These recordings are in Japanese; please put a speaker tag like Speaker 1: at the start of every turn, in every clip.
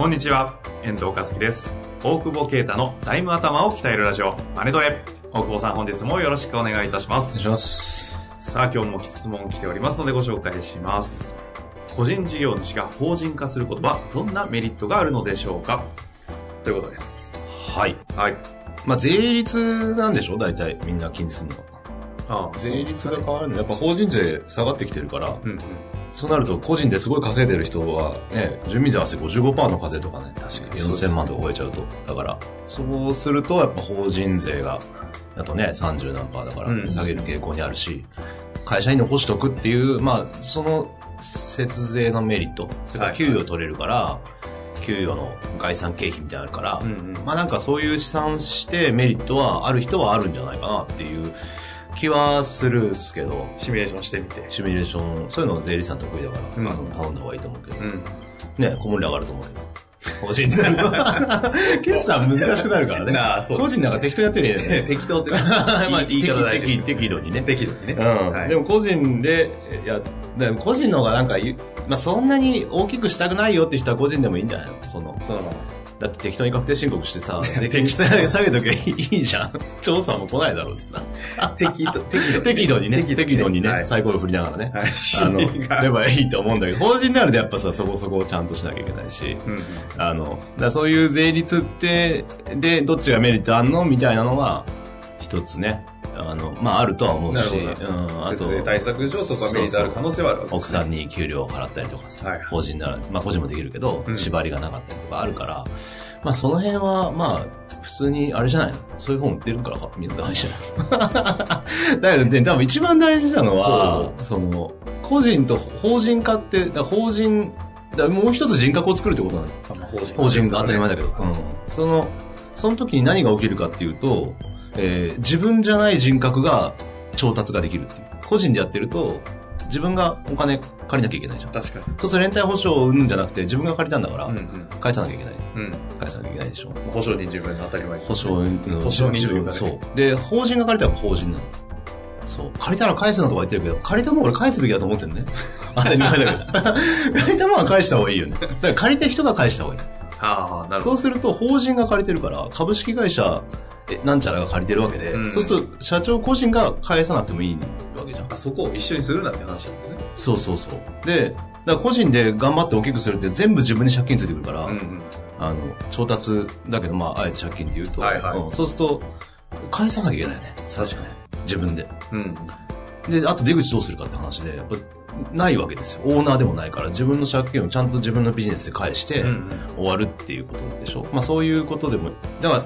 Speaker 1: こんにちは、遠藤和樹です。大久保啓太の財務頭を鍛えるラジオ、マネトレ。大久保さん、本日もよろしくお願いいたします。
Speaker 2: お願いします。
Speaker 1: さあ、今日も質問来ておりますのでご紹介します。個人事業主が法人化することは、どんなメリットがあるのでしょうか？ということです。
Speaker 2: はい。
Speaker 1: はい。
Speaker 2: まあ、税率なんでしょ大体みんな気にするのは。
Speaker 1: あ
Speaker 2: 税率が変わるんで、やっぱ法人税下がってきてるから、
Speaker 1: うんうん。
Speaker 2: そうなると個人ですごい稼いでる人は、ね、住民税合わせて55%の課税とかね、
Speaker 1: 確かに。
Speaker 2: 4000万とか超えちゃうと。だから、そうするとやっぱ法人税が、あとね、30何パーだから、
Speaker 1: うん。
Speaker 2: 下げる傾向にあるし、会社に残しとくっていう、まあ、その節税のメリット、それから給与取れるから、給与の概算経費みたいなのあるから、
Speaker 1: うんうん。
Speaker 2: まあなんかそういう試算してメリットはある人はあるんじゃないかなっていう気はするっすけど、
Speaker 1: シミュレーションしてみて。
Speaker 2: シミュレーション、そういうの税理士さん得意だから、
Speaker 1: うん
Speaker 2: 頼んだ方がいいと思うけど、
Speaker 1: うん。
Speaker 2: ね、小盛り上がると思うよ。個人で。決算難しくなるからね。
Speaker 1: なあそう
Speaker 2: 個人なんか適当やってるよね。
Speaker 1: 適当って、
Speaker 2: まあ、
Speaker 1: 言い方大事
Speaker 2: 適適度にね。
Speaker 1: 適度にね。
Speaker 2: うん。
Speaker 1: はい
Speaker 2: でも個人で、いや、でも個人の方がなんかまあそんなに大きくしたくないよって人は個人でもいいんじゃないの？その、
Speaker 1: そのまま。
Speaker 2: だって適当に確定申告してさ、適当に下げときゃいいじゃん。調査も来ないだろうしさ。
Speaker 1: 適度、適度。
Speaker 2: 適度にね、
Speaker 1: 適
Speaker 2: 適度にね、
Speaker 1: はい
Speaker 2: サイコロ振りながらね。
Speaker 1: はい。
Speaker 2: あの、ればいいと思うんだけど、法人になるとやっぱさ、そこそこちゃんとしなきゃいけないし、
Speaker 1: うんうん。
Speaker 2: あの、だそういう税率って、で、どっちがメリットあんのみたいなのは、一つね、あの、まああるとは思うし、うん、あと
Speaker 1: 対策上とかメリットある可能性はあるわけです、ね。
Speaker 2: 奥さんに給料を払ったりとかさ、
Speaker 1: はい。
Speaker 2: 法人なら、まあ個人もできるけど、
Speaker 1: うん。
Speaker 2: 縛りがなかったりとかあるから、まあその辺は、まあ、普通に、あれじゃないの？そういう本売ってるからか、みんな大事じゃない だけどね、多分一番大事なのは、その、個人と法人化って、法人、もう一つ人格を作るってことなの。
Speaker 1: 法人
Speaker 2: 法人が当たり前だけど、
Speaker 1: うん
Speaker 2: うん。その、その時に何が起きるかっていうと、えー自分じゃない人格が調達ができるっていう。個人でやってると、自分がお金借りなきゃいけないじゃん。
Speaker 1: 確かに。
Speaker 2: そうすると連帯保証を生むんじゃなくて、自分が借りたんだから。返さなきゃいけない。
Speaker 1: うん。
Speaker 2: 返さなきゃいけないでしょ。
Speaker 1: 保証人自分の当たり前
Speaker 2: 保証人
Speaker 1: 保証人というかね
Speaker 2: そう。で、法人が借りたら法人なの。そう。借りたら返すなとか言ってるけど、借りたもん俺返すべきだと思ってるね。当たり前だけど。借りたもんは返した方がいいよね。だから借りた人が返した方がいい。
Speaker 1: ああ、なるほど。
Speaker 2: そうすると、法人が借りてるから、株式会社、えなんちゃらが借りてるわけで、
Speaker 1: うん
Speaker 2: そうすると、社長個人が返さなくてもいいわけじゃん。
Speaker 1: あそこを一緒にするなって話なんですね。
Speaker 2: そうそうそう。で、だから個人で頑張って大きくするって全部自分に借金ついてくるから、
Speaker 1: うんうん。
Speaker 2: あの、調達だけど、まあ、あえて借金って言うと、
Speaker 1: はいはい
Speaker 2: うんそうすると、返さなきゃいけないよね。
Speaker 1: 確かに。
Speaker 2: 自分で。
Speaker 1: うん。
Speaker 2: で、あと出口どうするかって話で、やっぱ、ないわけですよ。オーナーでもないから、自分の借金をちゃんと自分のビジネスで返して、
Speaker 1: うん
Speaker 2: 終わるっていうことでしょ。まあそういうことでも、だから、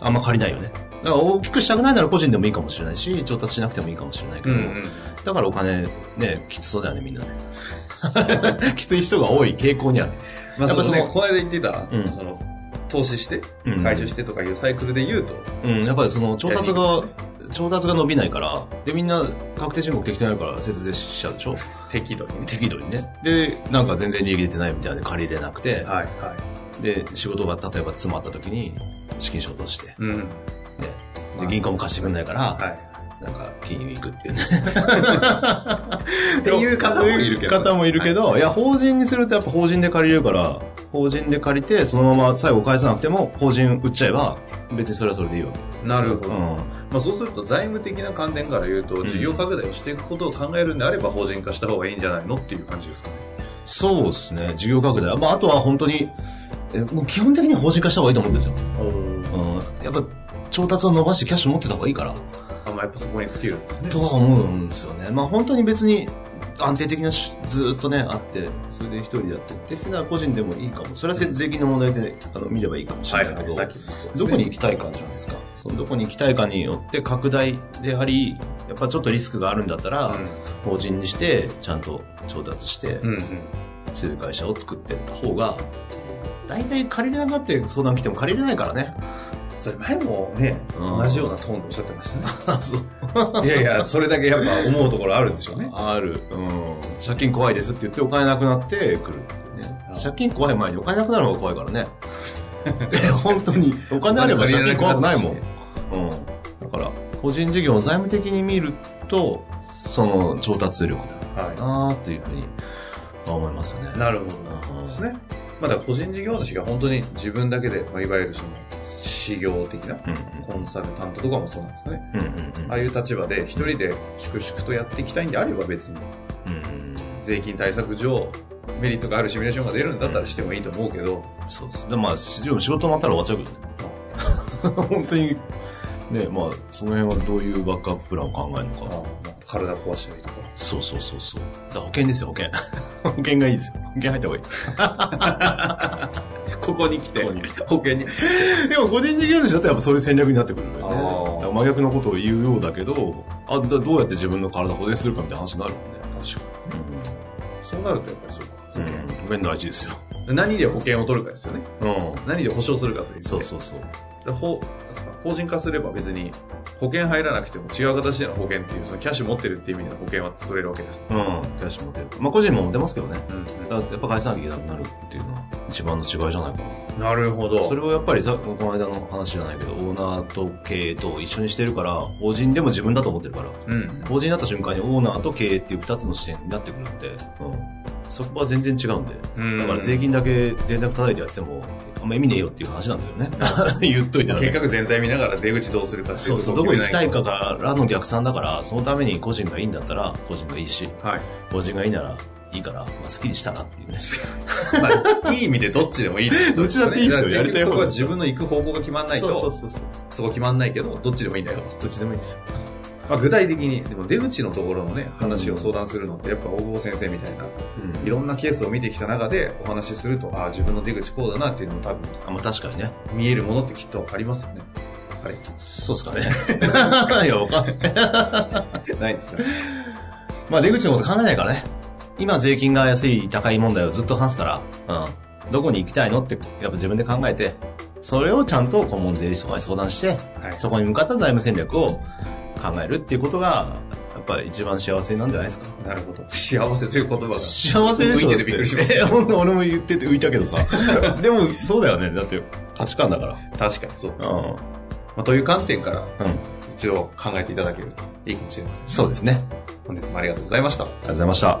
Speaker 2: あんま借りないよね。だから大きくしたくないなら個人でもいいかもしれないし、調達しなくてもいいかもしれないけど、
Speaker 1: うんうん。
Speaker 2: だからお金ね、きつそうだよね、みんなね。きつい人が多い傾向にある。
Speaker 1: まあ、
Speaker 2: やっぱその
Speaker 1: そのね、この間言ってた、
Speaker 2: うん
Speaker 1: その、投資して
Speaker 2: うん、
Speaker 1: 回収してとかいうサイクルで言うと、
Speaker 2: うん、やっぱりその調達が、調達が伸びないから、で、みんな確定申告適当にやるから節税しちゃうでしょ？
Speaker 1: 適度にね。
Speaker 2: 適度にね。で、なんか全然利益出てないみたいで借りれなくて、
Speaker 1: はい、はい。
Speaker 2: で、仕事が例えば詰まった時に、資金衝突して、ね。
Speaker 1: うん。
Speaker 2: で
Speaker 1: まあ
Speaker 2: 銀行も貸してくれないから、
Speaker 1: はい。
Speaker 2: なんか、金融行くっていうね。
Speaker 1: っていう方もいるけど。
Speaker 2: 方もいるけど、い、や、法人にするとやっぱ法人で借りれるから、法人で借りて、そのまま最後返さなくても、法人売っちゃえば、別にそれはそれでいいわけ。
Speaker 1: なるほど。
Speaker 2: うん。
Speaker 1: まあ、そうすると財務的な観点から言うと、
Speaker 2: ん
Speaker 1: 事業拡大をしていくことを考えるんであれば法人化した方がいいんじゃないのっていう感じですかね。
Speaker 2: そうですね、事業拡大。まあ、あとは本当に、基本的には法人化した方がいいと思うんですよ。うん。やっぱ、調達を伸ばしてキャッシュ持ってた方がいいから。
Speaker 1: あんまやっぱそこに尽きるんですね。
Speaker 2: とは思うんですよね。まあ本当に別に安定的なしずーっとね、あって、それで一人でやってってっていうのは個人でもいいかも。それは税金の問題であの見ればいいかもしれないけど、
Speaker 1: さっきもそうですね
Speaker 2: どこに行きたいかじゃないですか。そのどこに行きたいかによって拡大であり、やっぱちょっとリスクがあるんだったら、法人にして、ちゃんと調達して、
Speaker 1: うん。うんうん。
Speaker 2: 強い会社を作っていった方が、大体借りれなかって相談来ても借りれないからね。
Speaker 1: それ前もね、
Speaker 2: うん
Speaker 1: 同じようなトーンでおっしゃってましたね。
Speaker 2: そう。
Speaker 1: いやいや、それだけやっぱ思うところあるんでしょうね。
Speaker 2: ある。うん。借金怖いですって言ってお金なくなってくるっていうね。借金怖い前にお金なくなる方が怖いからね。本当に。お金あれば借金怖くないもん。うん。だから、個人事業を財務的に見ると、その調達力だ
Speaker 1: は
Speaker 2: なというふうに思いますよね。
Speaker 1: い。なるほど。
Speaker 2: うん
Speaker 1: ですね。まあだ個人事業主が本当に自分だけで、まあ、いわゆるその、事業的な
Speaker 2: うん
Speaker 1: コンサルタントとかもそうなんですかね。
Speaker 2: うん。うんうん
Speaker 1: ああいう立場で一人で粛々とやっていきたいんであれば別に
Speaker 2: うん。うん。
Speaker 1: 税金対策上メリットがあるシミュレーションが出るんだったらしてもいいと思うけど、
Speaker 2: そうです。でもまあ、しでも仕事終わったら終わっちゃうけどね。本当に、ね、まあ、その辺はどういうバックアッププランを考えるのか。
Speaker 1: 体壊したりとか。
Speaker 2: そうそうそうそう。だ保険ですよ、保険。保険がいいですよ。保険入った方がいい。
Speaker 1: ここに来て保険に。
Speaker 2: でも個人事業主だとやっぱそういう戦略になってくるんだよね。真逆のことを言うようだけど、あだどうやって自分の体を保全するかみたいな話になるもんね。
Speaker 1: 確かに。そうなるとやっぱりそうか。保
Speaker 2: うん。
Speaker 1: 険。
Speaker 2: 保険大事ですよ。
Speaker 1: 何で保険を取るかですよね。
Speaker 2: うん。
Speaker 1: 何で保証するかという、ね。
Speaker 2: そうそうそう。
Speaker 1: で法法人化すれば別に保険入らなくても違う形での保険っていう、そのキャッシュ持ってるっていう意味での保険は取れるわけです。
Speaker 2: うん。キャッシュ持てる。まあ個人も持てますけどね。
Speaker 1: うん
Speaker 2: だからやっぱ返さなきゃいけなくなるっていうのは一番の違いじゃないかな。
Speaker 1: なるほど。
Speaker 2: それをやっぱりさ、この間の話じゃないけど、オーナーと経営と一緒にしてるから、法人でも自分だと思ってるから、
Speaker 1: うん。
Speaker 2: 法人になった瞬間にオーナーと経営っていう二つの視点になってくるんで、うん、そこは全然違うんで、
Speaker 1: うん
Speaker 2: だから税金だけ連絡叩いてやっても、あんま意味ねえよっていう話なんだよね。言っといてだ
Speaker 1: 計画全体見ながら出口どうするかってい
Speaker 2: そうそう、どこ行きたい
Speaker 1: 決
Speaker 2: かからの逆算だから、そのために個人がいいんだったら、個人がいいし、
Speaker 1: はい。
Speaker 2: 法人がいいならいいから、まあ、好きにしたなっていうね。
Speaker 1: まあ、いい意味でどっちでもいいね
Speaker 2: どっちだっていいっすよやりたい方
Speaker 1: そこは自分の行く方向が決まんないと、
Speaker 2: そうそうそう。
Speaker 1: そこ決まんないけど、どっちでもいいんだよと。
Speaker 2: どっちでもいいですよ。
Speaker 1: まあ、具体的に、でも出口のところのね、話を相談するのって、やっぱ大久保先生みたいな、
Speaker 2: うん
Speaker 1: いろんなケースを見てきた中でお話しすると、ああ、自分の出口こうだなっていうのも多分、
Speaker 2: あ、まあ確かにね。
Speaker 1: 見えるものってきっとありますよね。はい。
Speaker 2: そうっすかね。いや、わかんない。
Speaker 1: ないですね。
Speaker 2: まあ出口のこと考えないからね。今税金が安い、高い問題をずっと話すから、うん。どこに行きたいのって、やっぱ自分で考えて、それをちゃんと顧問税理士とかに相談して、
Speaker 1: はい。
Speaker 2: そこに向かった財務戦略を考えるっていうことが、やっぱり一番幸せなんじゃないですか。
Speaker 1: なるほど。幸せという言葉が。
Speaker 2: 幸せでしょ？
Speaker 1: 浮いててびっくりしました
Speaker 2: えほんと俺も言ってて浮いたけどさ。でも、そうだよね。だって、価値観だから。
Speaker 1: 確かにそう。
Speaker 2: うん。
Speaker 1: まあ、という観点から、
Speaker 2: うん。
Speaker 1: 一度考えていただけるといいかもしれません。
Speaker 2: そうですね。
Speaker 1: 本日もありがとうございました。
Speaker 2: ありがとうございました。